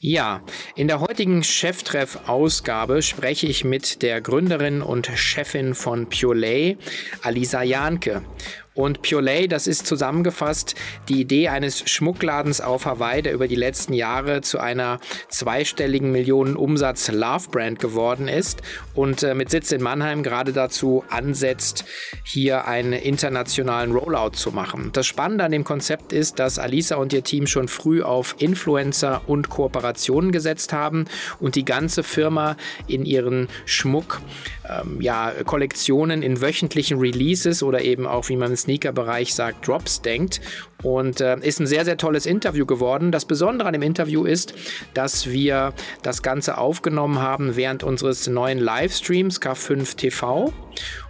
Ja, in der heutigen Cheftreff-Ausgabe spreche ich mit der Gründerin und Chefin von Purelay, Alisa Janke. Und Purelay, das ist zusammengefasst die Idee eines Schmuckladens auf Hawaii, der über die letzten Jahre zu einer zweistelligen Millionen Umsatz Love Brand geworden ist und äh, mit Sitz in Mannheim gerade dazu ansetzt, hier einen internationalen Rollout zu machen. Das Spannende an dem Konzept ist, dass Alisa und ihr Team schon früh auf Influencer und Kooperationen gesetzt haben und die ganze Firma in ihren Schmuck ähm, ja, Kollektionen in wöchentlichen Releases oder eben auch, wie man es Sneaker-Bereich sagt, Drops denkt. Und äh, ist ein sehr, sehr tolles Interview geworden. Das Besondere an dem Interview ist, dass wir das Ganze aufgenommen haben während unseres neuen Livestreams K5 TV.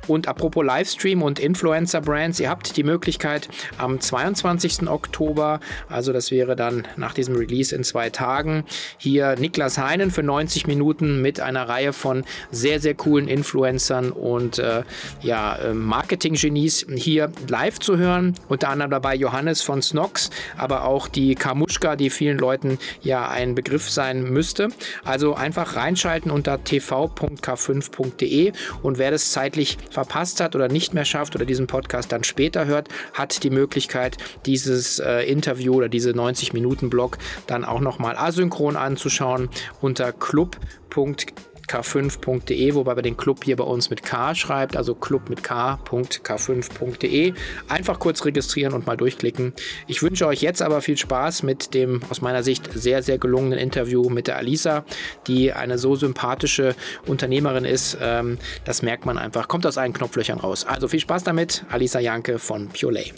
Und apropos Livestream und Influencer-Brands, ihr habt die Möglichkeit am 22. Oktober, also das wäre dann nach diesem Release in zwei Tagen, hier Niklas Heinen für 90 Minuten mit einer Reihe von sehr, sehr coolen Influencern und äh, ja, äh, Marketing-Genies hier live zu hören. Unter anderem dabei Johannes von Snox, aber auch die Kamuschka, die vielen Leuten ja ein Begriff sein müsste. Also einfach reinschalten unter tv.k5.de und wer das zeitlich verpasst hat oder nicht mehr schafft oder diesen Podcast dann später hört, hat die Möglichkeit, dieses äh, Interview oder diese 90 Minuten Blog dann auch nochmal asynchron anzuschauen unter club.de k5.de, wobei wir den Club hier bei uns mit K schreibt, also club mit k.k5.de. Einfach kurz registrieren und mal durchklicken. Ich wünsche euch jetzt aber viel Spaß mit dem aus meiner Sicht sehr, sehr gelungenen Interview mit der Alisa, die eine so sympathische Unternehmerin ist. Ähm, das merkt man einfach. Kommt aus allen Knopflöchern raus. Also viel Spaß damit. Alisa Janke von Purelay.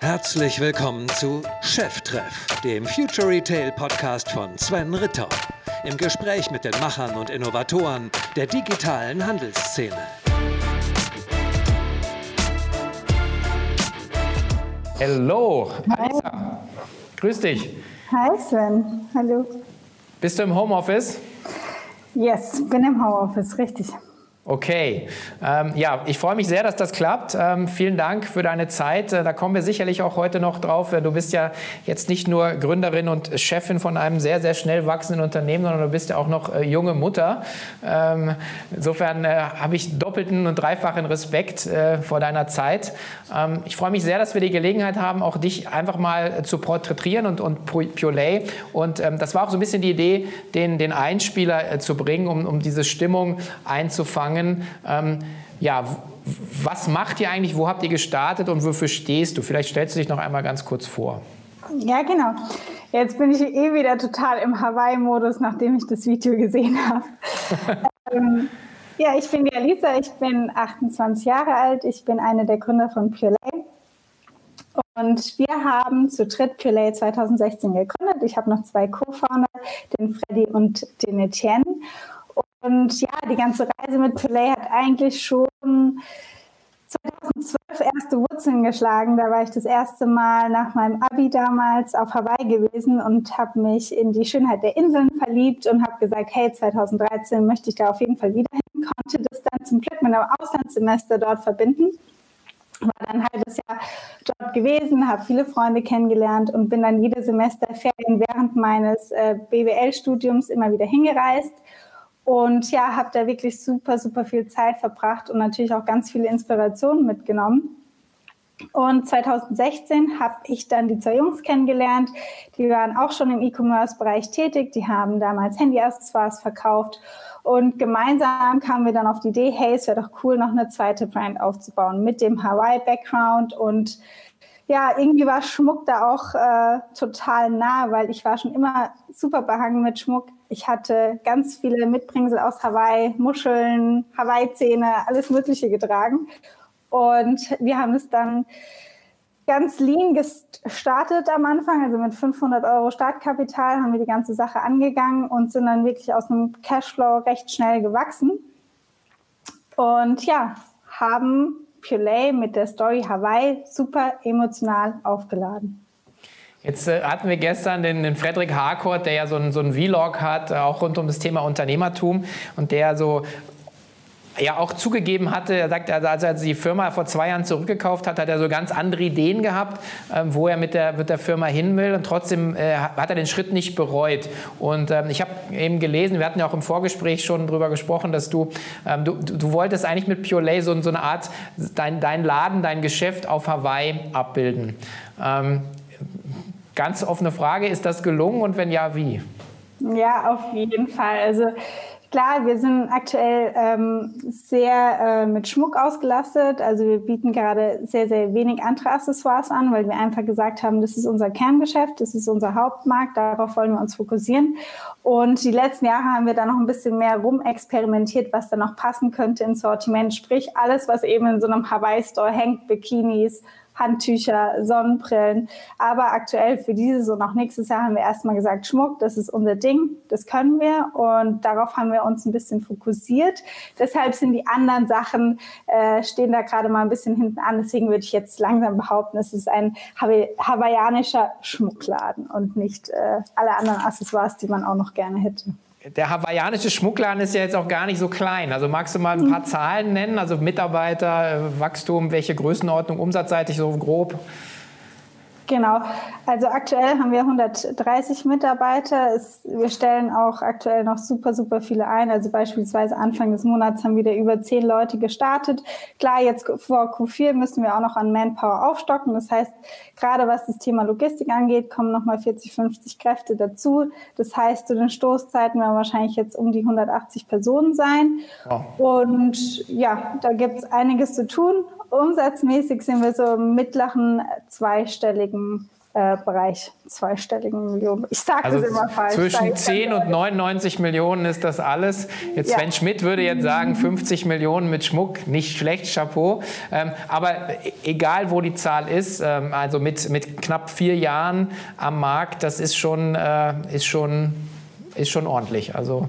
Herzlich willkommen zu Cheftreff, dem Future Retail Podcast von Sven Ritter im Gespräch mit den Machern und Innovatoren der digitalen Handelsszene. Hallo, Alisa. Grüß dich. Hi Sven, hallo. Bist du im Homeoffice? Yes, bin im Homeoffice, richtig. Okay, ähm, ja, ich freue mich sehr, dass das klappt. Ähm, vielen Dank für deine Zeit. Äh, da kommen wir sicherlich auch heute noch drauf. Du bist ja jetzt nicht nur Gründerin und Chefin von einem sehr, sehr schnell wachsenden Unternehmen, sondern du bist ja auch noch äh, junge Mutter. Ähm, insofern äh, habe ich doppelten und dreifachen Respekt äh, vor deiner Zeit. Ähm, ich freue mich sehr, dass wir die Gelegenheit haben, auch dich einfach mal zu porträtieren und, und Purelay. Und ähm, das war auch so ein bisschen die Idee, den, den Einspieler äh, zu bringen, um, um diese Stimmung einzufangen angefangen. Ähm, ja, was macht ihr eigentlich? Wo habt ihr gestartet und wofür stehst du? Vielleicht stellst du dich noch einmal ganz kurz vor. Ja, genau. Jetzt bin ich eh wieder total im Hawaii-Modus, nachdem ich das Video gesehen habe. ähm, ja, ich bin die Alisa, ich bin 28 Jahre alt, ich bin eine der Gründer von Purelay. Und wir haben zu dritt Purelay 2016 gegründet. Ich habe noch zwei Co-Founder, den Freddy und den Etienne. Und ja, die ganze Reise mit Pillay hat eigentlich schon 2012 erste Wurzeln geschlagen. Da war ich das erste Mal nach meinem Abi damals auf Hawaii gewesen und habe mich in die Schönheit der Inseln verliebt und habe gesagt, hey, 2013 möchte ich da auf jeden Fall wieder hin. Konnte das dann zum Glück mit einem Auslandssemester dort verbinden. War dann ein halbes Jahr dort gewesen, habe viele Freunde kennengelernt und bin dann jede Semesterferien während meines äh, BWL-Studiums immer wieder hingereist und ja, habe da wirklich super, super viel Zeit verbracht und natürlich auch ganz viele Inspirationen mitgenommen. Und 2016 habe ich dann die zwei Jungs kennengelernt. Die waren auch schon im E-Commerce-Bereich tätig. Die haben damals Handy-Accessoires verkauft. Und gemeinsam kamen wir dann auf die Idee, hey, es wäre doch cool, noch eine zweite Brand aufzubauen mit dem Hawaii-Background. Und ja, irgendwie war Schmuck da auch äh, total nah, weil ich war schon immer super behangen mit Schmuck ich hatte ganz viele Mitbringsel aus Hawaii, Muscheln, Hawaii-Zähne, alles Mögliche getragen. Und wir haben es dann ganz lean gestartet am Anfang, also mit 500 Euro Startkapital haben wir die ganze Sache angegangen und sind dann wirklich aus einem Cashflow recht schnell gewachsen. Und ja, haben Purelay mit der Story Hawaii super emotional aufgeladen. Jetzt äh, hatten wir gestern den, den Frederik Harcourt, der ja so einen so Vlog hat, äh, auch rund um das Thema Unternehmertum und der so ja auch zugegeben hatte, er sagt, als er die Firma vor zwei Jahren zurückgekauft hat, hat er so ganz andere Ideen gehabt, ähm, wo er mit der, mit der Firma hin will und trotzdem äh, hat er den Schritt nicht bereut. Und ähm, ich habe eben gelesen, wir hatten ja auch im Vorgespräch schon darüber gesprochen, dass du, ähm, du, du wolltest eigentlich mit Pure so, so eine Art, dein, dein Laden, dein Geschäft auf Hawaii abbilden. Ganz offene Frage, ist das gelungen und wenn ja, wie? Ja, auf jeden Fall. Also Klar, wir sind aktuell ähm, sehr äh, mit Schmuck ausgelastet. Also wir bieten gerade sehr, sehr wenig andere Accessoires an, weil wir einfach gesagt haben, das ist unser Kerngeschäft, das ist unser Hauptmarkt, darauf wollen wir uns fokussieren. Und die letzten Jahre haben wir da noch ein bisschen mehr rumexperimentiert, was da noch passen könnte ins Sortiment. Sprich, alles, was eben in so einem Hawaii-Store hängt, Bikinis, Handtücher, Sonnenbrillen. Aber aktuell für dieses und auch nächstes Jahr haben wir erstmal gesagt, Schmuck, das ist unser Ding, das können wir und darauf haben wir uns ein bisschen fokussiert. Deshalb sind die anderen Sachen, äh, stehen da gerade mal ein bisschen hinten an. Deswegen würde ich jetzt langsam behaupten, es ist ein hawaiianischer Schmuckladen und nicht äh, alle anderen Accessoires, die man auch noch gerne hätte der hawaiianische Schmuckladen ist ja jetzt auch gar nicht so klein. Also magst du mal ein paar Zahlen nennen? Also Mitarbeiter, Wachstum, welche Größenordnung, umsatzseitig so grob? Genau. Also aktuell haben wir 130 Mitarbeiter. Es, wir stellen auch aktuell noch super, super viele ein. Also beispielsweise Anfang des Monats haben wieder über zehn Leute gestartet. Klar, jetzt vor Q4 müssen wir auch noch an Manpower aufstocken. Das heißt, gerade was das Thema Logistik angeht, kommen nochmal 40, 50 Kräfte dazu. Das heißt, zu den Stoßzeiten werden wahrscheinlich jetzt um die 180 Personen sein. Oh. Und ja, da gibt es einiges zu tun umsatzmäßig sind wir so im mittleren zweistelligen äh, Bereich, zweistelligen Millionen. Ich sage also das immer falsch. Zwischen 10 und 99 Millionen ist das alles. Jetzt ja. Sven Schmidt würde jetzt sagen, 50 Millionen mit Schmuck, nicht schlecht, Chapeau. Ähm, aber egal, wo die Zahl ist, ähm, also mit, mit knapp vier Jahren am Markt, das ist schon, äh, ist schon, ist schon ordentlich. Also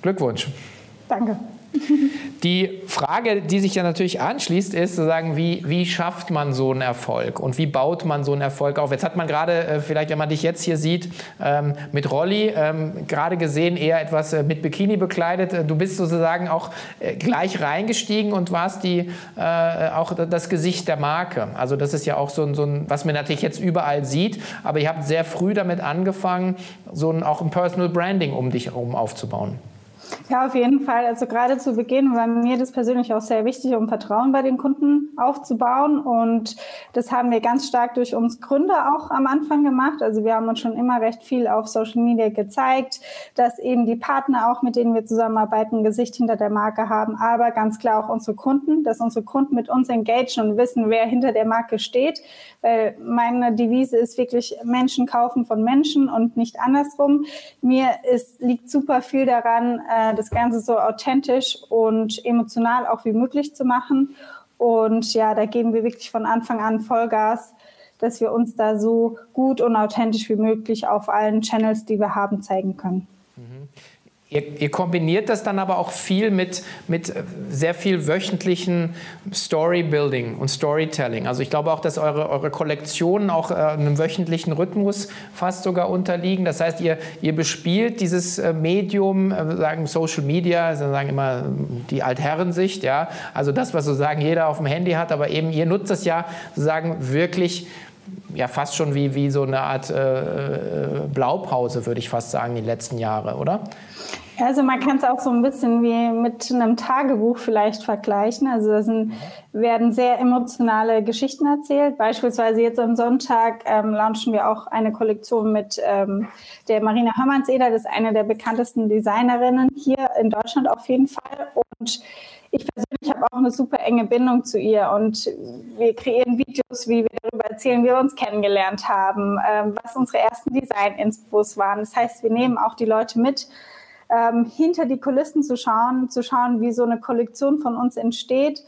Glückwunsch. Danke. Die Frage, die sich ja natürlich anschließt, ist zu sagen, wie, wie schafft man so einen Erfolg und wie baut man so einen Erfolg auf? Jetzt hat man gerade, äh, vielleicht wenn man dich jetzt hier sieht, ähm, mit Rolli ähm, gerade gesehen, eher etwas äh, mit Bikini bekleidet. Äh, du bist sozusagen auch gleich reingestiegen und warst die, auch das Gesicht der Marke. Also das ist ja auch so ein, so ein, was man natürlich jetzt überall sieht, aber ihr habt sehr früh damit angefangen, so ein, auch ein Personal Branding um dich herum aufzubauen. Ja, auf jeden Fall. Also gerade zu Beginn war mir das persönlich auch sehr wichtig, um Vertrauen bei den Kunden aufzubauen. Und das haben wir ganz stark durch uns Gründer auch am Anfang gemacht. Also wir haben uns schon immer recht viel auf Social Media gezeigt, dass eben die Partner auch, mit denen wir zusammenarbeiten, ein Gesicht hinter der Marke haben, aber ganz klar auch unsere Kunden, dass unsere Kunden mit uns engagieren und wissen, wer hinter der Marke steht. Weil meine Devise ist wirklich Menschen kaufen von Menschen und nicht andersrum. Mir ist, liegt super viel daran, äh, das Ganze so authentisch und emotional auch wie möglich zu machen. Und ja, da geben wir wirklich von Anfang an Vollgas, dass wir uns da so gut und authentisch wie möglich auf allen Channels, die wir haben, zeigen können. Ihr, ihr, kombiniert das dann aber auch viel mit, mit sehr viel wöchentlichen Storybuilding und Storytelling. Also ich glaube auch, dass eure, eure Kollektionen auch äh, einem wöchentlichen Rhythmus fast sogar unterliegen. Das heißt, ihr, ihr bespielt dieses äh, Medium, äh, sagen Social Media, sagen immer die Altherrensicht, ja. Also das, was sozusagen jeder auf dem Handy hat, aber eben ihr nutzt es ja sozusagen wirklich ja fast schon wie, wie so eine Art äh, äh Blaupause, würde ich fast sagen, die letzten Jahre, oder? Also man kann es auch so ein bisschen wie mit einem Tagebuch vielleicht vergleichen. Also da sind, werden sehr emotionale Geschichten erzählt. Beispielsweise jetzt am Sonntag ähm, launchen wir auch eine Kollektion mit ähm, der Marina Hörmannseder. Das ist eine der bekanntesten Designerinnen hier in Deutschland auf jeden Fall. Und ich persönlich habe auch eine super enge Bindung zu ihr und wir kreieren Videos, wie wir darüber erzählen, wie wir uns kennengelernt haben, ähm, was unsere ersten Design-Inspos waren. Das heißt, wir nehmen auch die Leute mit, ähm, hinter die Kulissen zu schauen, zu schauen, wie so eine Kollektion von uns entsteht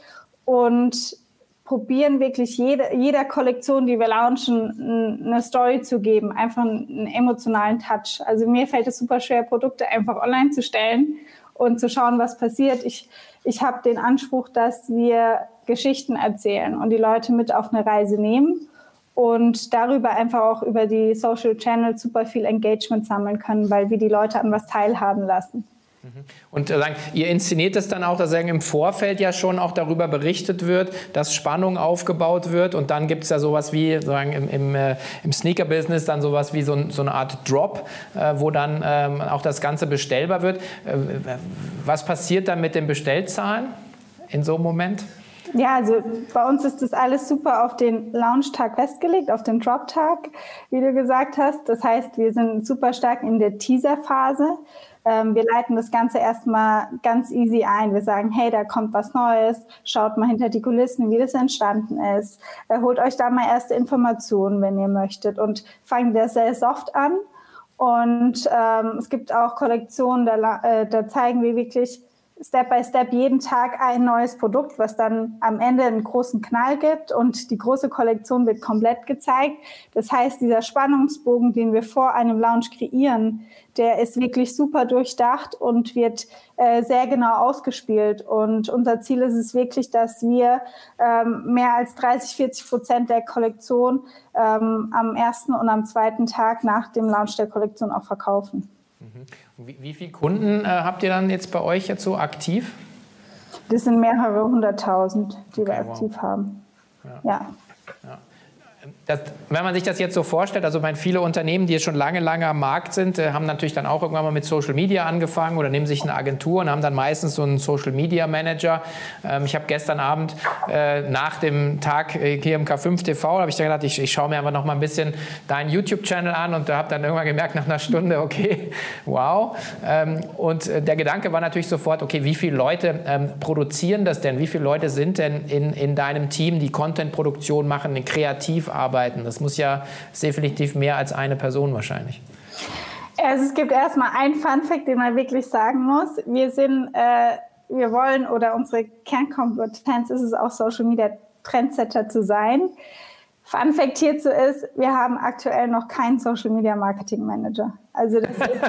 und probieren wirklich jede, jeder Kollektion, die wir launchen, eine Story zu geben, einfach einen emotionalen Touch. Also mir fällt es super schwer, Produkte einfach online zu stellen und zu schauen, was passiert. Ich, ich habe den Anspruch, dass wir Geschichten erzählen und die Leute mit auf eine Reise nehmen und darüber einfach auch über die Social Channels super viel Engagement sammeln können, weil wir die Leute an was teilhaben lassen. Und äh, sagen, ihr inszeniert es dann auch, dass im Vorfeld ja schon auch darüber berichtet wird, dass Spannung aufgebaut wird und dann gibt es ja sowas wie sagen, im, im, äh, im Sneaker-Business dann sowas wie so, so, eine Art Drop, äh, wo dann ähm, auch das Ganze bestellbar wird. Äh, was passiert dann mit den Bestellzahlen in so einem Moment? Ja, also bei uns ist das alles super auf den Launch-Tag festgelegt, auf den Drop-Tag, wie du gesagt hast. Das heißt, wir sind super stark in der Teaser-Phase. Ähm, wir leiten das Ganze erstmal ganz easy ein. Wir sagen, hey, da kommt was Neues, schaut mal hinter die Kulissen, wie das entstanden ist. Äh, holt euch da mal erste Informationen, wenn ihr möchtet und fangt das sehr soft an. Und ähm, es gibt auch Kollektionen, da, äh, da zeigen wir wirklich Step by Step jeden Tag ein neues Produkt, was dann am Ende einen großen Knall gibt und die große Kollektion wird komplett gezeigt. Das heißt, dieser Spannungsbogen, den wir vor einem Launch kreieren, der ist wirklich super durchdacht und wird äh, sehr genau ausgespielt. Und unser Ziel ist es wirklich, dass wir ähm, mehr als 30, 40 Prozent der Kollektion ähm, am ersten und am zweiten Tag nach dem Launch der Kollektion auch verkaufen. Mhm. Wie, wie viele Kunden äh, habt ihr dann jetzt bei euch jetzt so aktiv? Das sind mehrere hunderttausend, die okay, wir aktiv wow. haben. ja. ja. ja das, wenn man sich das jetzt so vorstellt, also meine, viele Unternehmen, die jetzt schon lange, lange am Markt sind, äh, haben natürlich dann auch irgendwann mal mit Social Media angefangen oder nehmen sich eine Agentur und haben dann meistens so einen Social Media Manager. Ähm, ich habe gestern Abend äh, nach dem Tag hier im K5 TV, habe ich dann gedacht, ich, ich schaue mir einfach noch mal ein bisschen deinen YouTube-Channel an und da habe dann irgendwann gemerkt nach einer Stunde, okay, wow. Ähm, und äh, der Gedanke war natürlich sofort, okay, wie viele Leute ähm, produzieren das denn? Wie viele Leute sind denn in, in deinem Team, die Content-Produktion machen, kreativ arbeiten. Das muss ja definitiv mehr als eine Person wahrscheinlich. Also es gibt erstmal einen Fun-Fact, den man wirklich sagen muss. Wir sind, äh, wir wollen oder unsere Kernkompetenz ist es auch, Social Media Trendsetter zu sein. Fun Fact hierzu ist, wir haben aktuell noch keinen Social Media Marketing Manager. Also das ist,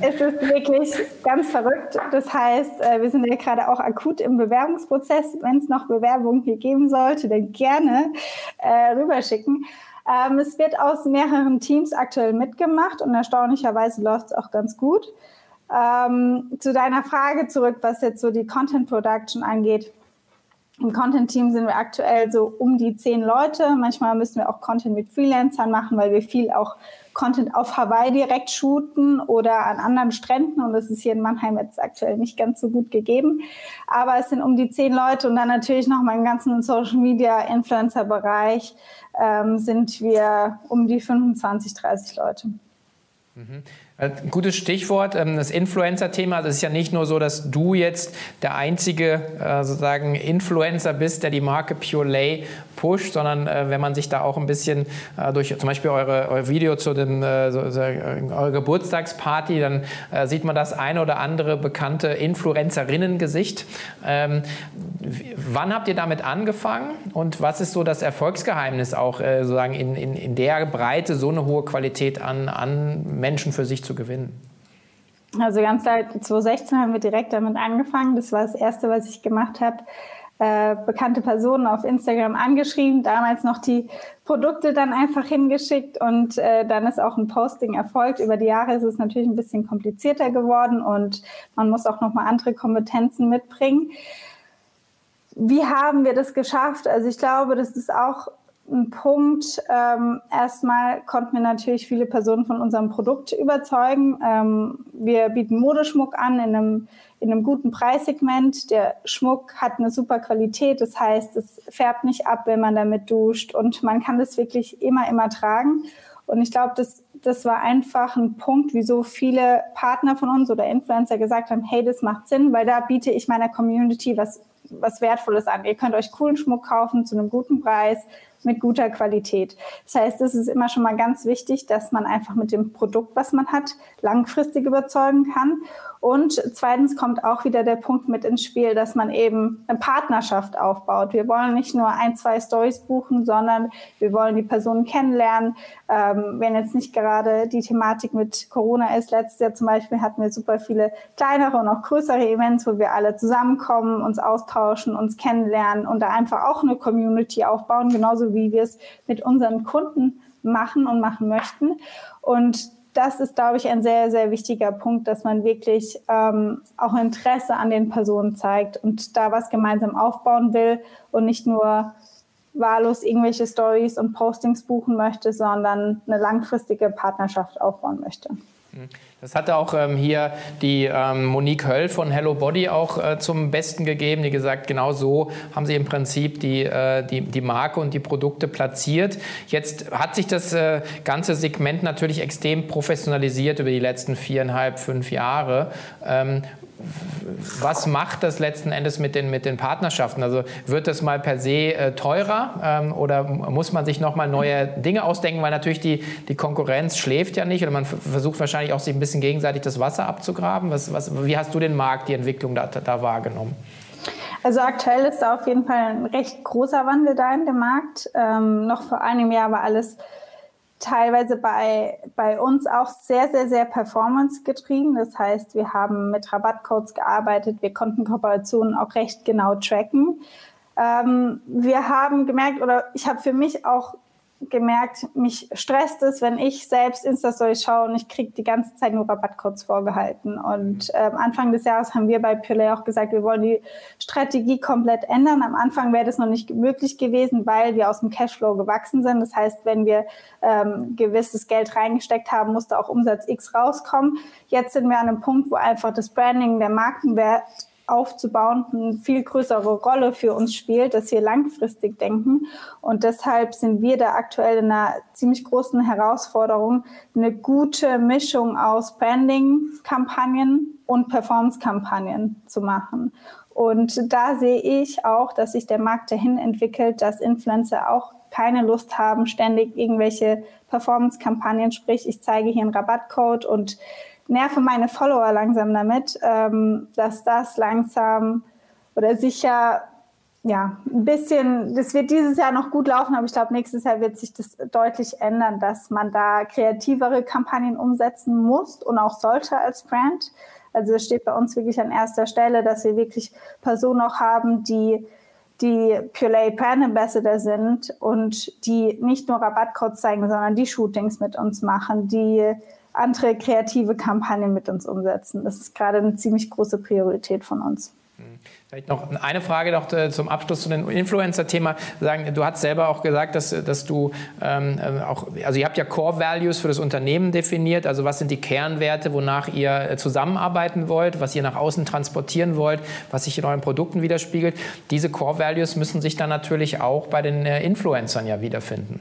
es ist wirklich ganz verrückt. Das heißt, äh, wir sind ja gerade auch akut im Bewerbungsprozess. Wenn es noch Bewerbungen hier geben sollte, dann gerne äh, rüberschicken. Ähm, es wird aus mehreren Teams aktuell mitgemacht und erstaunlicherweise läuft es auch ganz gut. Ähm, zu deiner Frage zurück, was jetzt so die Content Production angeht. Im Content-Team sind wir aktuell so um die zehn Leute. Manchmal müssen wir auch Content mit Freelancern machen, weil wir viel auch Content auf Hawaii direkt shooten oder an anderen Stränden. Und das ist hier in Mannheim jetzt aktuell nicht ganz so gut gegeben. Aber es sind um die zehn Leute und dann natürlich noch mal im ganzen Social Media Influencer Bereich ähm, sind wir um die 25, 30 Leute. Mhm. Ein äh, gutes Stichwort, ähm, das Influencer-Thema. Das ist ja nicht nur so, dass du jetzt der einzige äh, sozusagen Influencer bist, der die Marke Pure Lay pusht, sondern äh, wenn man sich da auch ein bisschen durch zum Beispiel eure, euer Video zu dem, eure Geburtstagsparty, dann sieht man das eine oder andere bekannte Influencerinnen-Gesicht. Ähm, wann habt ihr damit angefangen und was ist so das Erfolgsgeheimnis auch sozusagen in, in, in der Breite so eine hohe Qualität an, an Menschen für sich zu gewinnen? Also ganz klar, 2016 haben wir direkt damit angefangen. Das war das Erste, was ich gemacht habe. Äh, bekannte Personen auf Instagram angeschrieben, damals noch die Produkte dann einfach hingeschickt und äh, dann ist auch ein Posting erfolgt. Über die Jahre ist es natürlich ein bisschen komplizierter geworden und man muss auch nochmal andere Kompetenzen mitbringen. Wie haben wir das geschafft? Also ich glaube, das ist auch ein Punkt. Ähm, erstmal konnten wir natürlich viele Personen von unserem Produkt überzeugen. Ähm, wir bieten Modeschmuck an in einem, in einem guten Preissegment. Der Schmuck hat eine super Qualität, das heißt, es färbt nicht ab, wenn man damit duscht und man kann das wirklich immer, immer tragen. Und ich glaube, das, das war einfach ein Punkt, wieso viele Partner von uns oder Influencer gesagt haben, hey, das macht Sinn, weil da biete ich meiner Community was, was Wertvolles an. Ihr könnt euch coolen Schmuck kaufen zu einem guten Preis mit guter Qualität. Das heißt, es ist immer schon mal ganz wichtig, dass man einfach mit dem Produkt, was man hat, langfristig überzeugen kann. Und zweitens kommt auch wieder der Punkt mit ins Spiel, dass man eben eine Partnerschaft aufbaut. Wir wollen nicht nur ein, zwei Stories buchen, sondern wir wollen die Personen kennenlernen. Ähm, wenn jetzt nicht gerade die Thematik mit Corona ist, letztes Jahr zum Beispiel hatten wir super viele kleinere und auch größere Events, wo wir alle zusammenkommen, uns austauschen, uns kennenlernen und da einfach auch eine Community aufbauen, genauso wie wir es mit unseren Kunden machen und machen möchten. Und das ist, glaube ich, ein sehr, sehr wichtiger Punkt, dass man wirklich ähm, auch Interesse an den Personen zeigt und da was gemeinsam aufbauen will und nicht nur wahllos irgendwelche Stories und Postings buchen möchte, sondern eine langfristige Partnerschaft aufbauen möchte. Das hatte auch ähm, hier die ähm, Monique Höll von Hello Body auch äh, zum Besten gegeben, die gesagt, genau so haben sie im Prinzip die, äh, die, die Marke und die Produkte platziert. Jetzt hat sich das äh, ganze Segment natürlich extrem professionalisiert über die letzten viereinhalb, fünf Jahre. Ähm, was macht das letzten Endes mit den, mit den Partnerschaften? Also wird das mal per se äh, teurer ähm, oder muss man sich nochmal neue Dinge ausdenken, weil natürlich die, die Konkurrenz schläft ja nicht oder man versucht wahrscheinlich auch sich ein bisschen gegenseitig das Wasser abzugraben. Was, was, wie hast du den Markt, die Entwicklung da, da wahrgenommen? Also aktuell ist da auf jeden Fall ein recht großer Wandel da in dem Markt. Ähm, noch vor einem Jahr war alles teilweise bei, bei uns auch sehr, sehr, sehr performance getrieben. Das heißt, wir haben mit Rabattcodes gearbeitet, wir konnten Kooperationen auch recht genau tracken. Ähm, wir haben gemerkt, oder ich habe für mich auch gemerkt, mich stresst es, wenn ich selbst Insta-Story schaue und ich kriege die ganze Zeit nur Rabattcodes vorgehalten. Und ähm, Anfang des Jahres haben wir bei Purelay auch gesagt, wir wollen die Strategie komplett ändern. Am Anfang wäre das noch nicht möglich gewesen, weil wir aus dem Cashflow gewachsen sind. Das heißt, wenn wir ähm, gewisses Geld reingesteckt haben, musste auch Umsatz X rauskommen. Jetzt sind wir an einem Punkt, wo einfach das Branding, der Markenwert aufzubauen, eine viel größere Rolle für uns spielt, dass wir langfristig denken. Und deshalb sind wir da aktuell in einer ziemlich großen Herausforderung, eine gute Mischung aus Branding-Kampagnen und Performance-Kampagnen zu machen. Und da sehe ich auch, dass sich der Markt dahin entwickelt, dass Influencer auch keine Lust haben, ständig irgendwelche Performance-Kampagnen, sprich, ich zeige hier einen Rabattcode und nerve meine Follower langsam damit, ähm, dass das langsam oder sicher ja, ein bisschen, das wird dieses Jahr noch gut laufen, aber ich glaube, nächstes Jahr wird sich das deutlich ändern, dass man da kreativere Kampagnen umsetzen muss und auch sollte als Brand. Also es steht bei uns wirklich an erster Stelle, dass wir wirklich Personen auch haben, die die Purelay Brand Ambassador sind und die nicht nur Rabattcodes zeigen, sondern die Shootings mit uns machen, die andere kreative Kampagnen mit uns umsetzen. Das ist gerade eine ziemlich große Priorität von uns. Vielleicht noch eine Frage noch äh, zum Abschluss zu dem Influencer-Thema. Du hast selber auch gesagt, dass, dass du ähm, äh, auch, also ihr habt ja Core Values für das Unternehmen definiert. Also was sind die Kernwerte, wonach ihr äh, zusammenarbeiten wollt, was ihr nach außen transportieren wollt, was sich in euren Produkten widerspiegelt. Diese Core Values müssen sich dann natürlich auch bei den Influencern ja wiederfinden.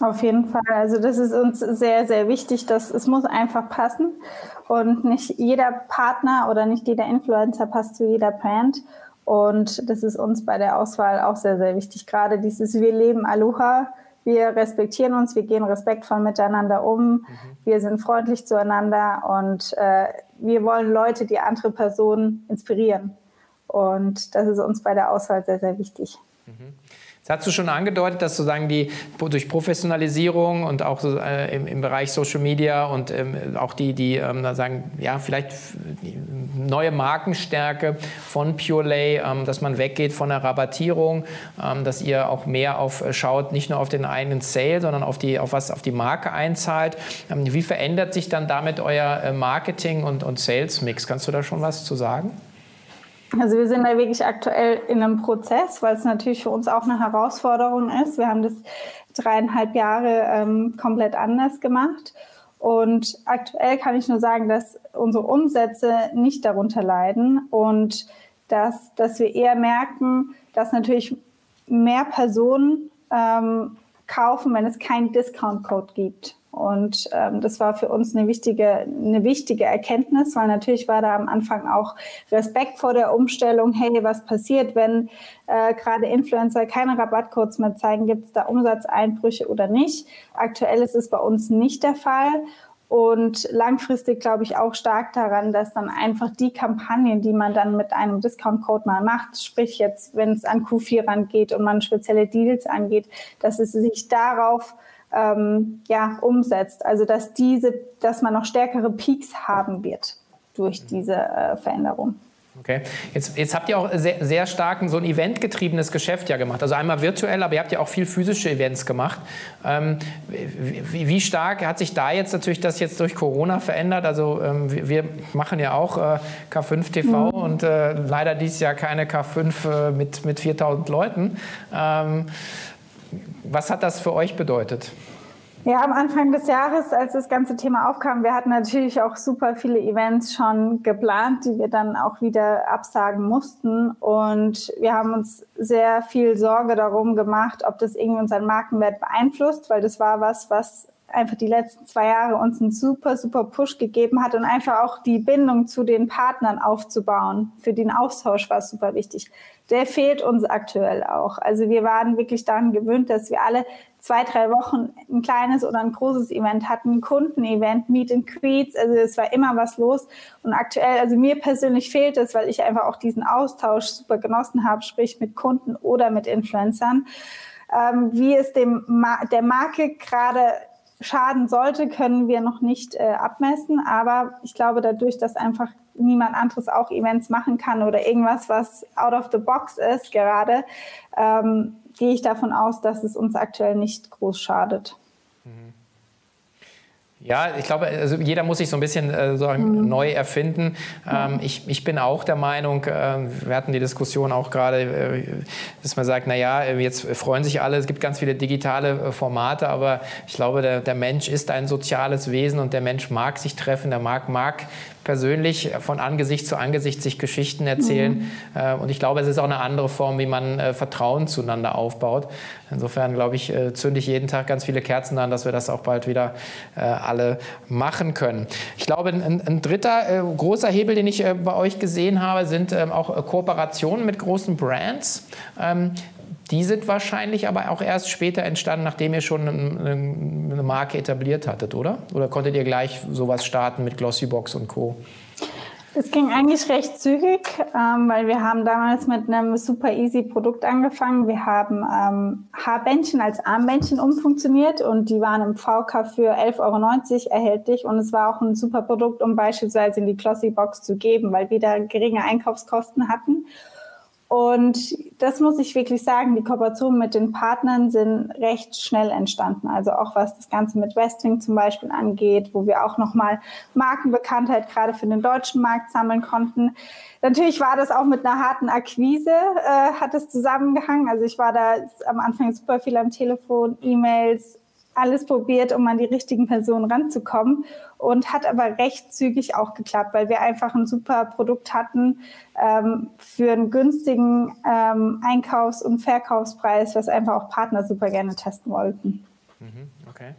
Auf jeden Fall. Also das ist uns sehr, sehr wichtig, dass es muss einfach passen und nicht jeder Partner oder nicht jeder Influencer passt zu jeder Brand. Und das ist uns bei der Auswahl auch sehr, sehr wichtig. Gerade dieses Wir leben Aloha. Wir respektieren uns, wir gehen respektvoll miteinander um, mhm. wir sind freundlich zueinander und äh, wir wollen Leute, die andere Personen inspirieren. Und das ist uns bei der Auswahl sehr, sehr wichtig. Mhm. Das hast du schon angedeutet, dass sozusagen die durch Professionalisierung und auch äh, im, im, Bereich Social Media und ähm, auch die, die ähm, sagen, ja, vielleicht neue Markenstärke von Purelay, ähm, dass man weggeht von der Rabattierung, ähm, dass ihr auch mehr auf äh, schaut, nicht nur auf den eigenen Sale, sondern auf die, auf was auf die Marke einzahlt. Ähm, wie verändert sich dann damit euer äh, Marketing und, und Sales-Mix? Kannst du da schon was zu sagen? Also wir sind da wirklich aktuell in einem Prozess, weil es natürlich für uns auch eine Herausforderung ist. Wir haben das dreieinhalb Jahre ähm, komplett anders gemacht. Und aktuell kann ich nur sagen, dass unsere Umsätze nicht darunter leiden und dass, dass wir eher merken, dass natürlich mehr Personen ähm, kaufen, wenn es keinen Discount-Code gibt. Und ähm, das war für uns eine wichtige, eine wichtige Erkenntnis, weil natürlich war da am Anfang auch Respekt vor der Umstellung. Hey, was passiert, wenn äh, gerade Influencer keine Rabattcodes mehr zeigen? Gibt es da Umsatzeinbrüche oder nicht? Aktuell ist es bei uns nicht der Fall. Und langfristig glaube ich auch stark daran, dass dann einfach die Kampagnen, die man dann mit einem Discount-Code mal macht, sprich jetzt, wenn es an Q4 rangeht und man spezielle Deals angeht, dass es sich darauf ähm, ja, umsetzt. Also dass diese, dass man noch stärkere Peaks haben wird durch diese äh, Veränderung. Okay. Jetzt, jetzt habt ihr auch sehr, sehr stark so ein eventgetriebenes Geschäft ja gemacht. Also einmal virtuell, aber ihr habt ja auch viel physische Events gemacht. Ähm, wie, wie, stark hat sich da jetzt natürlich das jetzt durch Corona verändert? Also ähm, wir, wir, machen ja auch äh, K5 TV mhm. und äh, leider dieses Jahr keine K5 äh, mit, mit 4000 Leuten. Ähm, was hat das für euch bedeutet? Ja, am Anfang des Jahres, als das ganze Thema aufkam, wir hatten natürlich auch super viele Events schon geplant, die wir dann auch wieder absagen mussten. Und wir haben uns sehr viel Sorge darum gemacht, ob das irgendwie unseren Markenwert beeinflusst, weil das war was, was einfach die letzten zwei Jahre uns einen super, super Push gegeben hat und einfach auch die Bindung zu den Partnern aufzubauen. Für den Austausch war es super wichtig. Der fehlt uns aktuell auch. Also wir waren wirklich daran gewöhnt, dass wir alle zwei, drei Wochen ein kleines oder ein großes Event hatten, ein Kundenevent, Meet and Greets, also es war immer was los. Und aktuell, also mir persönlich fehlt es, weil ich einfach auch diesen Austausch super genossen habe, sprich mit Kunden oder mit Influencern. Ähm, wie es dem Ma der Marke gerade schaden sollte, können wir noch nicht äh, abmessen. Aber ich glaube, dadurch, dass einfach niemand anderes auch Events machen kann oder irgendwas, was out of the box ist gerade, ähm, gehe ich davon aus, dass es uns aktuell nicht groß schadet. Ja, ich glaube, also jeder muss sich so ein bisschen äh, so mhm. neu erfinden. Ähm, ich, ich bin auch der Meinung, äh, wir hatten die Diskussion auch gerade, äh, dass man sagt, naja, jetzt freuen sich alle, es gibt ganz viele digitale äh, Formate, aber ich glaube, der, der Mensch ist ein soziales Wesen und der Mensch mag sich treffen, der mag, mag persönlich von Angesicht zu Angesicht sich Geschichten erzählen. Mhm. Äh, und ich glaube, es ist auch eine andere Form, wie man äh, Vertrauen zueinander aufbaut. Insofern, glaube ich, äh, zünde ich jeden Tag ganz viele Kerzen an, dass wir das auch bald wieder alle machen können. Ich glaube, ein, ein dritter großer Hebel, den ich bei euch gesehen habe, sind ähm, auch Kooperationen mit großen Brands. Die sind wahrscheinlich aber auch erst später entstanden, nachdem ihr schon eine Marke etabliert hattet, oder? Oder konntet ihr gleich sowas starten mit Glossybox und Co.? Es ging eigentlich recht zügig, ähm, weil wir haben damals mit einem super easy Produkt angefangen. Wir haben ähm, Haarbändchen als Armbändchen umfunktioniert und die waren im VK für 11,90 Euro erhältlich und es war auch ein super Produkt, um beispielsweise in die Glossy Box zu geben, weil wir da geringe Einkaufskosten hatten und das muss ich wirklich sagen, die Kooperationen mit den Partnern sind recht schnell entstanden. Also auch was das Ganze mit Westwing zum Beispiel angeht, wo wir auch nochmal Markenbekanntheit gerade für den deutschen Markt sammeln konnten. Natürlich war das auch mit einer harten Akquise, äh, hat es zusammengehangen. Also ich war da am Anfang super viel am Telefon, E-Mails, alles probiert, um an die richtigen Personen ranzukommen und hat aber recht zügig auch geklappt, weil wir einfach ein super Produkt hatten ähm, für einen günstigen ähm, Einkaufs- und Verkaufspreis, was einfach auch Partner super gerne testen wollten. Mhm, okay.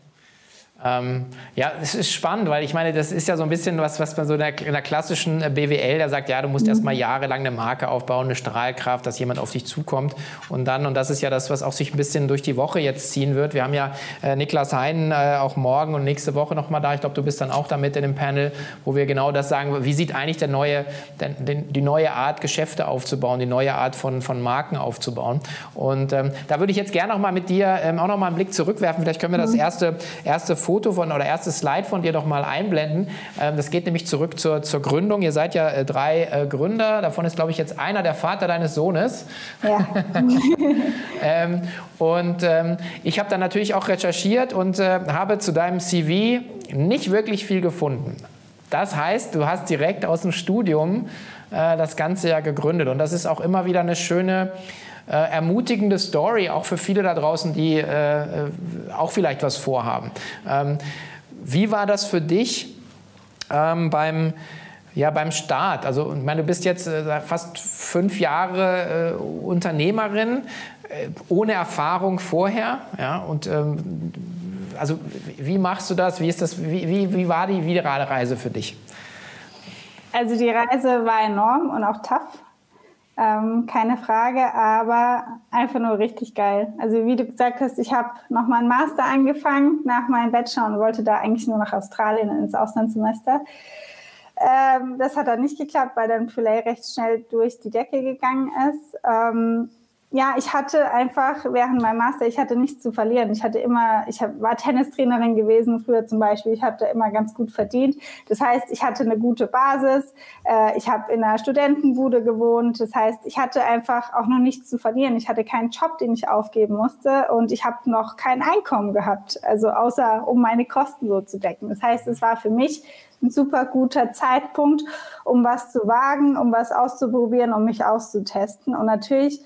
Ähm, ja, es ist spannend, weil ich meine, das ist ja so ein bisschen was, was man so in der, in der klassischen äh, BWL, da sagt, ja, du musst mhm. erstmal jahrelang eine Marke aufbauen, eine Strahlkraft, dass jemand auf dich zukommt und dann, und das ist ja das, was auch sich ein bisschen durch die Woche jetzt ziehen wird. Wir haben ja äh, Niklas Heinen äh, auch morgen und nächste Woche nochmal da. Ich glaube, du bist dann auch da mit in dem Panel, wo wir genau das sagen, wie sieht eigentlich der neue, der, den, die neue Art, Geschäfte aufzubauen, die neue Art von, von Marken aufzubauen. Und ähm, da würde ich jetzt gerne nochmal mit dir ähm, auch nochmal einen Blick zurückwerfen. Vielleicht können wir das mhm. erste, erste Foto Foto von oder erstes Slide von dir doch mal einblenden. Ähm, das geht nämlich zurück zur, zur Gründung. Ihr seid ja äh, drei äh, Gründer. Davon ist, glaube ich, jetzt einer der Vater deines Sohnes. Ja. ähm, und ähm, ich habe dann natürlich auch recherchiert und äh, habe zu deinem CV nicht wirklich viel gefunden. Das heißt, du hast direkt aus dem Studium äh, das Ganze ja gegründet. Und das ist auch immer wieder eine schöne äh, ermutigende Story, auch für viele da draußen, die äh, äh, auch vielleicht was vorhaben. Ähm, wie war das für dich ähm, beim, ja, beim Start? Also, ich meine, du bist jetzt äh, fast fünf Jahre äh, Unternehmerin, äh, ohne Erfahrung vorher. Ja, und ähm, also, wie machst du das? Wie, ist das? Wie, wie, wie war die Wiederreise für dich? Also die Reise war enorm und auch tough. Ähm, keine Frage, aber einfach nur richtig geil. Also wie du gesagt hast, ich habe noch mal einen Master angefangen nach meinem Bachelor und wollte da eigentlich nur nach Australien ins Auslandssemester. Ähm, das hat dann nicht geklappt, weil dann Poulet recht schnell durch die Decke gegangen ist. Ähm, ja, ich hatte einfach während meinem Master, ich hatte nichts zu verlieren. Ich hatte immer, ich hab, war Tennistrainerin gewesen früher zum Beispiel. Ich hatte immer ganz gut verdient. Das heißt, ich hatte eine gute Basis. Äh, ich habe in einer Studentenbude gewohnt. Das heißt, ich hatte einfach auch noch nichts zu verlieren. Ich hatte keinen Job, den ich aufgeben musste und ich habe noch kein Einkommen gehabt. Also außer um meine Kosten so zu decken. Das heißt, es war für mich ein super guter Zeitpunkt, um was zu wagen, um was auszuprobieren, um mich auszutesten. Und natürlich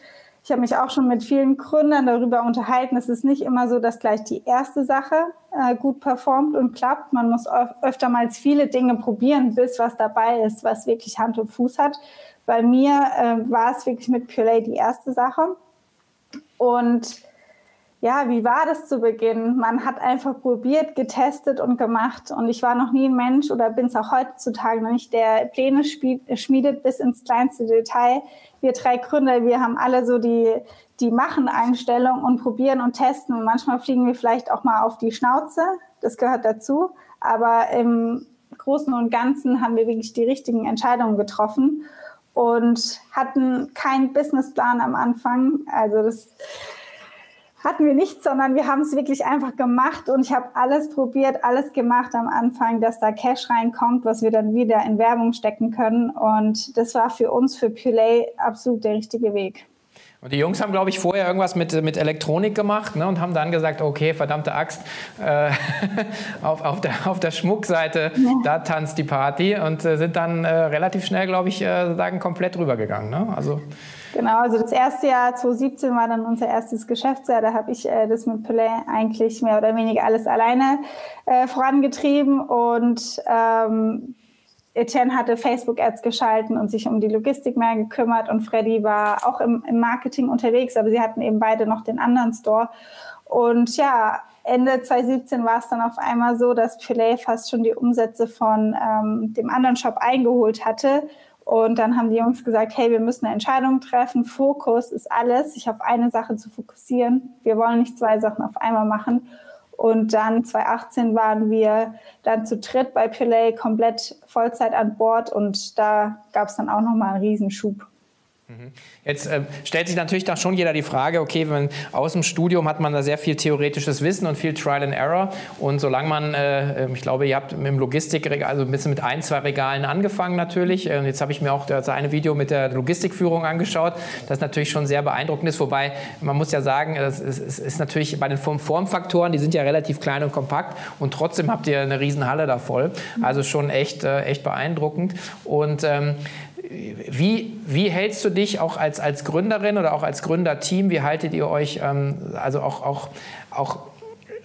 ich habe mich auch schon mit vielen Gründern darüber unterhalten. Es ist nicht immer so, dass gleich die erste Sache äh, gut performt und klappt. Man muss öf öftermals viele Dinge probieren, bis was dabei ist, was wirklich Hand und Fuß hat. Bei mir äh, war es wirklich mit Purelay die erste Sache. Und ja, wie war das zu Beginn? Man hat einfach probiert, getestet und gemacht. Und ich war noch nie ein Mensch oder bin es auch heutzutage noch nicht, der Pläne schmiedet bis ins kleinste Detail. Wir drei Gründer, wir haben alle so die, die Machen-Einstellung und probieren und testen. Und manchmal fliegen wir vielleicht auch mal auf die Schnauze. Das gehört dazu. Aber im Großen und Ganzen haben wir wirklich die richtigen Entscheidungen getroffen und hatten keinen Businessplan am Anfang. Also das hatten wir nicht, sondern wir haben es wirklich einfach gemacht und ich habe alles probiert, alles gemacht am Anfang, dass da Cash reinkommt, was wir dann wieder in Werbung stecken können. Und das war für uns, für Pulay, absolut der richtige Weg. Und die Jungs haben, glaube ich, vorher irgendwas mit, mit Elektronik gemacht ne, und haben dann gesagt, okay, verdammte Axt, äh, auf, auf, der, auf der Schmuckseite, ja. da tanzt die Party und äh, sind dann äh, relativ schnell, glaube ich, äh, sagen, komplett rübergegangen. Ne? Also Genau, also das erste Jahr 2017 war dann unser erstes Geschäftsjahr. Da habe ich äh, das mit Pelé eigentlich mehr oder weniger alles alleine äh, vorangetrieben und ähm, Etienne hatte Facebook-Ads geschalten und sich um die Logistik mehr gekümmert und Freddy war auch im, im, Marketing unterwegs, aber sie hatten eben beide noch den anderen Store. Und ja, Ende 2017 war es dann auf einmal so, dass Pelé fast schon die Umsätze von ähm, dem anderen Shop eingeholt hatte und dann haben die Jungs gesagt, hey, wir müssen eine Entscheidung treffen. Fokus ist alles, sich auf eine Sache zu fokussieren. Wir wollen nicht zwei Sachen auf einmal machen. Und dann 2018 waren wir dann zu dritt bei Pillay komplett Vollzeit an Bord und da gab es dann auch nochmal einen Riesenschub. Mhm. Jetzt äh, stellt sich natürlich da schon jeder die Frage, okay, wenn aus dem Studium hat man da sehr viel theoretisches Wissen und viel Trial and Error und solange man, äh, ähm, ich glaube, ihr habt im Logistikregal, also ein bisschen mit ein, zwei Regalen angefangen natürlich. Äh, jetzt habe ich mir auch das eine Video mit der Logistikführung angeschaut, das natürlich schon sehr beeindruckend ist, wobei man muss ja sagen, es ist, ist, natürlich bei den Formfaktoren, die sind ja relativ klein und kompakt und trotzdem habt ihr eine riesen Halle da voll. Also schon echt, äh, echt beeindruckend und ähm, wie, wie hältst du dich auch als, als Gründerin oder auch als Gründerteam? Wie haltet ihr euch ähm, also auch, auch, auch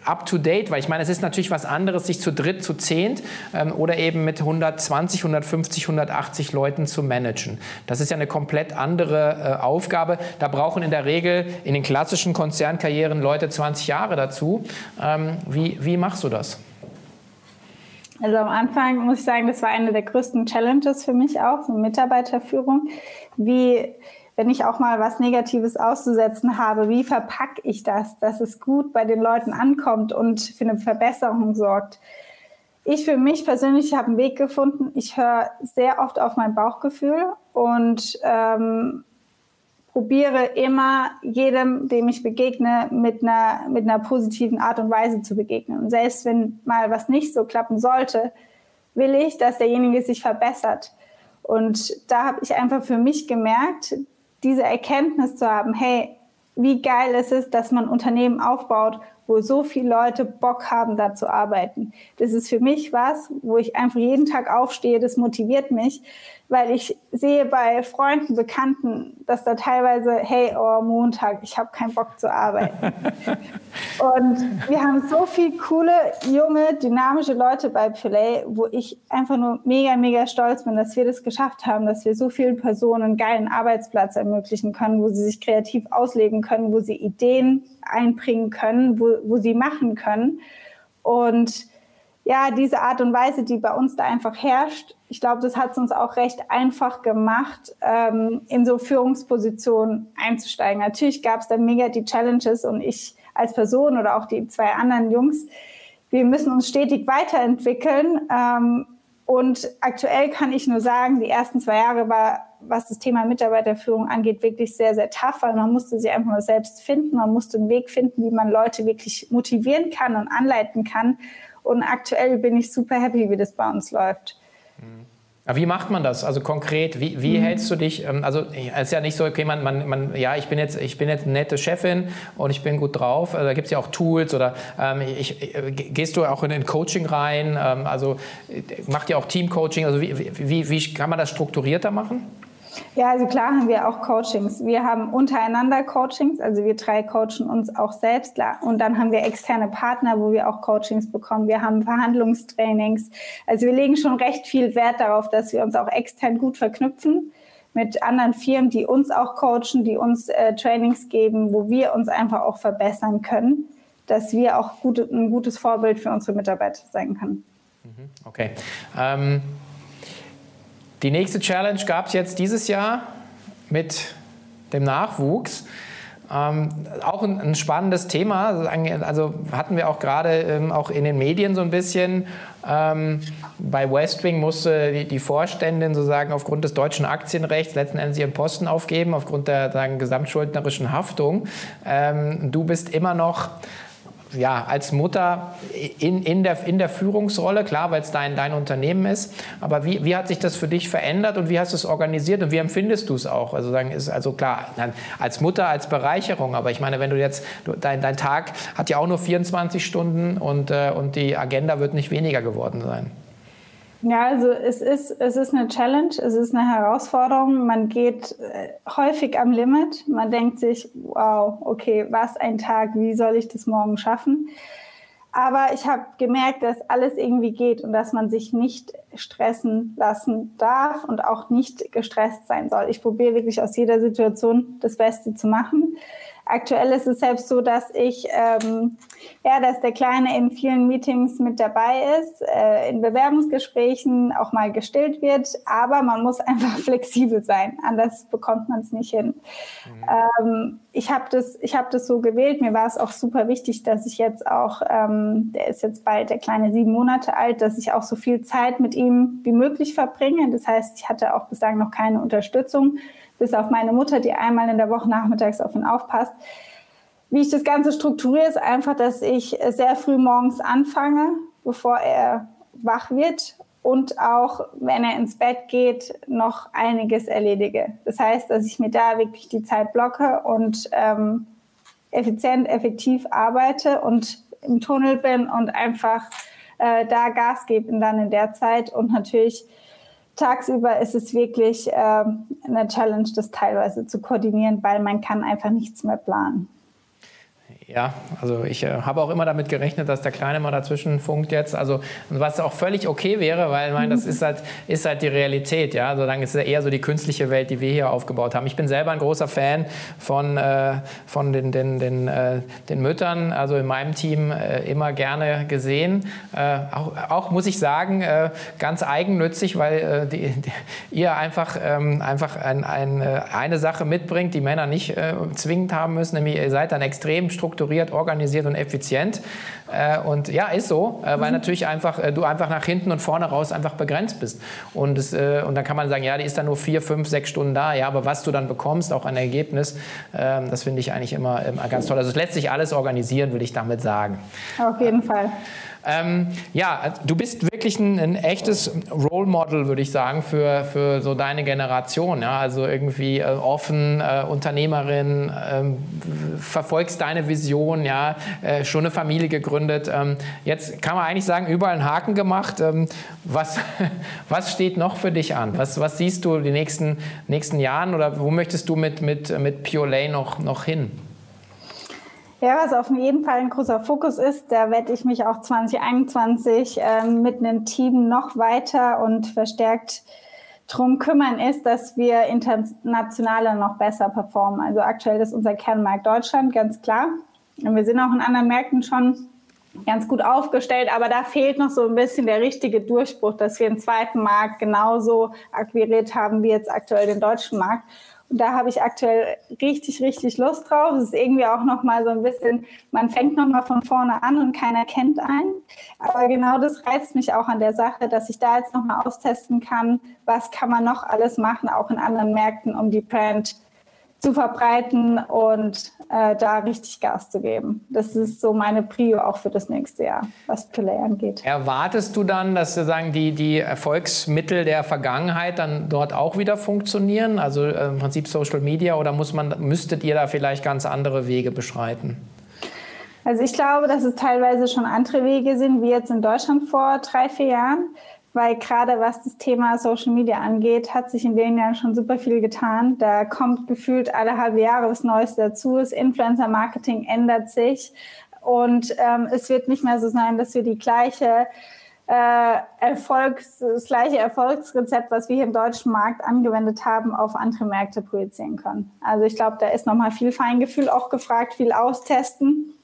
up to date? Weil ich meine, es ist natürlich was anderes, sich zu dritt, zu zehnt ähm, oder eben mit 120, 150, 180 Leuten zu managen. Das ist ja eine komplett andere äh, Aufgabe. Da brauchen in der Regel in den klassischen Konzernkarrieren Leute 20 Jahre dazu. Ähm, wie, wie machst du das? Also am Anfang muss ich sagen, das war eine der größten Challenges für mich auch, so Mitarbeiterführung. Wie, wenn ich auch mal was Negatives auszusetzen habe, wie verpacke ich das, dass es gut bei den Leuten ankommt und für eine Verbesserung sorgt? Ich für mich persönlich habe einen Weg gefunden. Ich höre sehr oft auf mein Bauchgefühl und ähm, probiere immer jedem, dem ich begegne, mit einer, mit einer positiven Art und Weise zu begegnen. Und selbst wenn mal was nicht so klappen sollte, will ich, dass derjenige sich verbessert. Und da habe ich einfach für mich gemerkt, diese Erkenntnis zu haben, hey, wie geil ist es, dass man Unternehmen aufbaut, wo so viele Leute Bock haben, da zu arbeiten. Das ist für mich was, wo ich einfach jeden Tag aufstehe, das motiviert mich, weil ich sehe bei Freunden, Bekannten, dass da teilweise, hey, oh, Montag, ich habe keinen Bock zu arbeiten. und wir haben so viele coole, junge, dynamische Leute bei Play, wo ich einfach nur mega, mega stolz bin, dass wir das geschafft haben, dass wir so vielen Personen einen geilen Arbeitsplatz ermöglichen können, wo sie sich kreativ auslegen können, wo sie Ideen einbringen können, wo, wo sie machen können. Und ja, diese Art und Weise, die bei uns da einfach herrscht, ich glaube, das hat es uns auch recht einfach gemacht, ähm, in so Führungspositionen einzusteigen. Natürlich gab es da mega die Challenges und ich als Person oder auch die zwei anderen Jungs, wir müssen uns stetig weiterentwickeln. Ähm, Und aktuell kann ich nur sagen, die ersten zwei Jahre war, was das Thema Mitarbeiterführung angeht, wirklich sehr, sehr tough, weil man musste sie einfach mal selbst finden. Man musste einen Weg finden, wie man Leute wirklich motivieren kann und anleiten kann. Und aktuell bin ich super happy, wie das bei uns läuft. Wie macht man das? Also konkret, wie, wie mhm. hältst du dich? Ähm, also es ist ja nicht so, okay, man, man, man, ja, ich bin jetzt, ich bin jetzt eine nette Chefin und ich bin gut drauf. Also, da gibt es ja auch Tools oder ähm, ich, äh, gehst du auch in ein Coaching rein? Ähm, also macht ihr auch Teamcoaching? Also wie, wie, wie kann man das strukturierter machen? Ja, also klar haben wir auch Coachings. Wir haben untereinander Coachings, also wir drei coachen uns auch selbst. Und dann haben wir externe Partner, wo wir auch Coachings bekommen. Wir haben Verhandlungstrainings. Also wir legen schon recht viel Wert darauf, dass wir uns auch extern gut verknüpfen mit anderen Firmen, die uns auch coachen, die uns äh, Trainings geben, wo wir uns einfach auch verbessern können, dass wir auch gut, ein gutes Vorbild für unsere Mitarbeiter sein können. Mhm, okay. Ähm die nächste Challenge gab es jetzt dieses Jahr mit dem Nachwuchs. Ähm, auch ein, ein, spannendes Thema. Also hatten wir auch gerade ähm, auch in den Medien so ein bisschen. Ähm, bei Westwing musste die, die, Vorständin sozusagen aufgrund des deutschen Aktienrechts letzten Endes ihren Posten aufgeben, aufgrund der sagen, gesamtschuldnerischen Haftung. Ähm, du bist immer noch ja, als Mutter in, in, der, in der Führungsrolle, klar, weil es dein, dein Unternehmen ist. Aber wie, wie hat sich das für dich verändert und wie hast du es organisiert und wie empfindest du es auch? Also, sagen, ist also klar, als Mutter, als Bereicherung, aber ich meine, wenn du jetzt, dein, dein Tag hat ja auch nur 24 Stunden und, äh, und die Agenda wird nicht weniger geworden sein. Ja, also es ist, es ist eine Challenge, es ist eine Herausforderung. Man geht äh, häufig am Limit. Man denkt sich, wow, okay, was ein Tag, wie soll ich das morgen schaffen? Aber ich habe gemerkt, dass alles irgendwie geht und dass man sich nicht stressen lassen darf und auch nicht gestresst sein soll. Ich probiere wirklich aus jeder Situation das Beste zu machen. Aktuell ist es selbst so, dass ich, ähm, ja, dass der Kleine in vielen Meetings mit dabei ist, äh, in Bewerbungsgesprächen auch mal gestillt wird, aber man muss einfach flexibel sein, anders bekommt man es nicht hin. Mhm. Ähm, ich habe das, ich habe das so gewählt. Mir war es auch super wichtig, dass ich jetzt auch, ähm, der ist jetzt bald der kleine sieben Monate alt, dass ich auch so viel Zeit mit ihm wie möglich verbringe. Das heißt, ich hatte auch bislang noch keine Unterstützung bis auf meine Mutter, die einmal in der Woche nachmittags auf ihn aufpasst. Wie ich das Ganze strukturiere, ist einfach, dass ich sehr früh morgens anfange, bevor er wach wird und auch, wenn er ins Bett geht, noch einiges erledige. Das heißt, dass ich mir da wirklich die Zeit blocke und ähm, effizient, effektiv arbeite und im Tunnel bin und einfach äh, da Gas gebe dann in der Zeit und natürlich tagsüber ist es wirklich äh, eine Challenge, das teilweise zu koordinieren, weil man kann einfach nichts mehr planen. Ja, also ich äh, habe auch immer damit gerechnet, dass der Kleine mal dazwischen funkt jetzt. Also was auch völlig okay wäre, weil ich meine, das ist halt, ist halt die Realität. Ja, also dann ist es eher so die künstliche Welt, die wir hier aufgebaut haben. Ich bin selber ein großer Fan von, äh, von den, den, den, äh, den Müttern, also in meinem Team äh, immer gerne gesehen. Äh, auch, auch, muss ich sagen, äh, ganz eigennützig, weil die, die, ihr einfach, ähm, einfach ein, ein, eine Sache mitbringt, die Männer nicht zwingend haben müssen, nämlich ihr seid dann extrem strukturiert strukturiert, organisiert und effizient. Äh, und ja, ist so, äh, weil mhm. natürlich einfach äh, du einfach nach hinten und vorne raus einfach begrenzt bist. Und, es, und dann kann man sagen, ja, die ist dann nur vier, fünf, sechs Stunden da. Ja, aber was du dann bekommst, auch ein Ergebnis, ähm, das finde ich eigentlich immer, immer ganz toll. Also es lässt sich alles organisieren, würde ich damit sagen. Auf jeden Fall. Ähm, ja, du bist wirklich ein, ein, echtes Role Model, würde ich sagen, für, für so deine Generation. Ja? Also irgendwie äh, offen, äh, Unternehmerin, äh, verfolgst deine Vision, ja? Äh, schon eine Familie gegründet. Ähm, jetzt kann man eigentlich sagen, überall einen Haken gemacht. Ähm, was, was steht noch für dich an? Was, was siehst du die nächsten, nächsten Jahren oder wo möchtest du mit, mit, mit Pure Lay noch, noch hin? Ja, was auf jeden Fall ein großer Fokus ist, da werde ich mich auch 2021 äh, mit einem Team noch weiter und verstärkt drum kümmern, ist, dass wir international noch besser performen. Also aktuell ist unser Kernmarkt Deutschland, ganz klar. Und wir sind auch in anderen Märkten schon ganz gut aufgestellt, aber da fehlt noch so ein bisschen der richtige Durchbruch, dass wir einen zweiten Markt genauso akquiriert haben wie jetzt aktuell den deutschen Markt. da habe ich aktuell richtig, richtig Lust drauf. Es ist irgendwie auch nochmal so ein bisschen, man fängt nochmal von vorne an und keiner kennt einen. Aber genau das reizt mich auch an der Sache, dass ich da jetzt nochmal austesten kann, was kann man noch alles machen, auch in anderen Märkten, um die Brand zu verbreiten und äh, da richtig Gas zu geben. Das ist so meine Prio auch für das nächste Jahr, was Play angeht. Erwartest du dann, dass sozusagen die, die Erfolgsmittel der Vergangenheit dann dort auch wieder funktionieren? Also äh, im Prinzip Social Media oder muss man, müsstet ihr da vielleicht ganz andere Wege beschreiten? Also ich glaube, dass es teilweise schon andere Wege sind, wie jetzt in Deutschland vor drei, vier Jahren weil gerade was das Thema Social Media angeht, hat sich in den Jahren schon super viel getan. Da kommt gefühlt alle halbe Jahre was Neues dazu. Das Influencer-Marketing ändert sich und ähm, es wird nicht mehr so sein, dass wir die gleiche äh, Erfolgs, das gleiche Erfolgsrezept, was wir hier im deutschen Markt angewendet haben, auf andere Märkte projizieren können. Also ich glaube, da ist nochmal viel Feingefühl auch gefragt, viel austesten.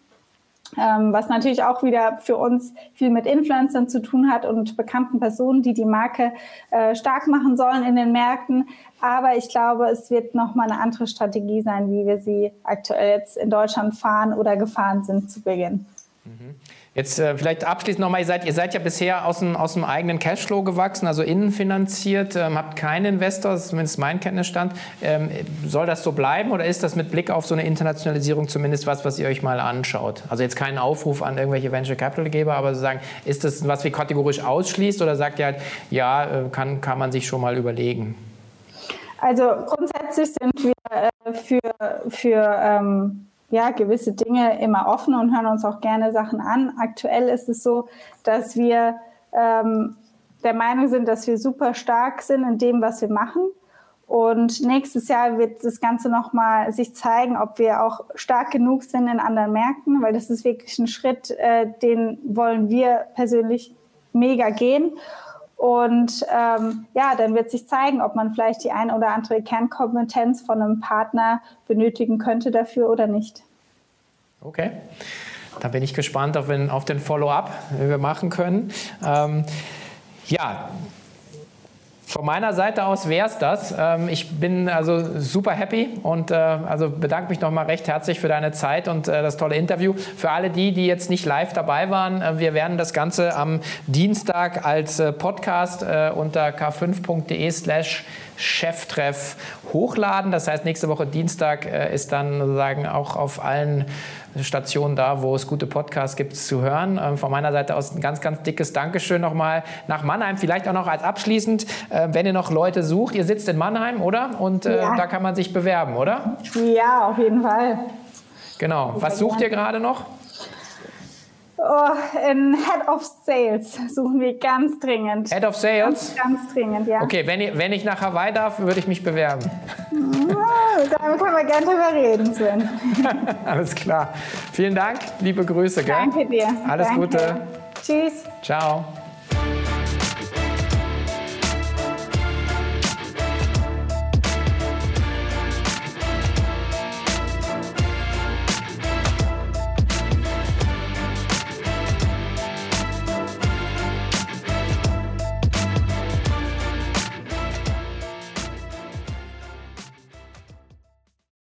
Ähm, was natürlich auch wieder für uns viel mit Influencern zu tun hat und bekannten Personen, die die Marke äh, stark machen sollen in den Märkten. Aber ich glaube, es wird nochmal eine andere Strategie sein, wie wir sie aktuell jetzt in Deutschland fahren oder gefahren sind zu Beginn. Mhm. Jetzt äh, vielleicht abschließend nochmal, ihr seid, ihr seid ja bisher aus dem, aus dem eigenen Cashflow gewachsen, also innenfinanziert, ähm, habt keinen Investor, das ist zumindest mein Kenntnisstand. Ähm, soll das so bleiben oder ist das mit Blick auf so eine Internationalisierung zumindest was, was ihr euch mal anschaut? Also jetzt keinen Aufruf an irgendwelche Venture Capital Geber, aber sagen, ist das was, wie kategorisch ausschließt oder sagt ihr halt, ja, äh, kann, kann man sich schon mal überlegen? Also grundsätzlich sind wir äh, für, für ähm ja, gewisse Dinge immer offen und hören uns auch gerne Sachen an. Aktuell ist es so, dass wir ähm, der Meinung sind, dass wir super stark sind in dem, was wir machen. Und nächstes Jahr wird das Ganze nochmal sich zeigen, ob wir auch stark genug sind in anderen Märkten, weil das ist wirklich ein Schritt, äh, den wollen wir persönlich mega gehen. Und ähm, ja, dann wird sich zeigen, ob man vielleicht die eine oder andere Kernkompetenz von einem Partner benötigen könnte dafür oder nicht. Okay. Da bin ich gespannt auf den, auf den Follow-up, den wir machen können. Ähm, ja, von meiner Seite aus wäre es das. Ähm, ich bin also super happy und äh, also bedanke mich nochmal recht herzlich für deine Zeit und äh, das tolle Interview. Für alle die, die jetzt nicht live dabei waren, äh, wir werden das Ganze am Dienstag als Podcast unter k5.de slash Cheftreff hochladen. Das heißt, nächste Woche Dienstag ist dann sozusagen auch auf allen Station da, wo es gute Podcasts gibt zu hören. Ähm, von meiner Seite aus ein ganz, ganz dickes Dankeschön nochmal nach Mannheim. Vielleicht auch noch als abschließend, äh, wenn ihr noch Leute sucht, ihr sitzt in Mannheim, oder? Und äh, ja. da kann man sich bewerben, oder? Ja, auf jeden Fall. Genau. Was sucht ihr gerade noch? Oh, in Head of Sales suchen wir ganz dringend. Head of Sales? Ganz, ganz dringend, ja. Okay, wenn ich, wenn ich nach Hawaii darf, würde ich mich bewerben. Ja, damit können wir gerne drüber reden, Sven. Alles klar. Vielen Dank, liebe Grüße. Gell? Danke dir. Alles Danke. Gute. Tschüss. Ciao.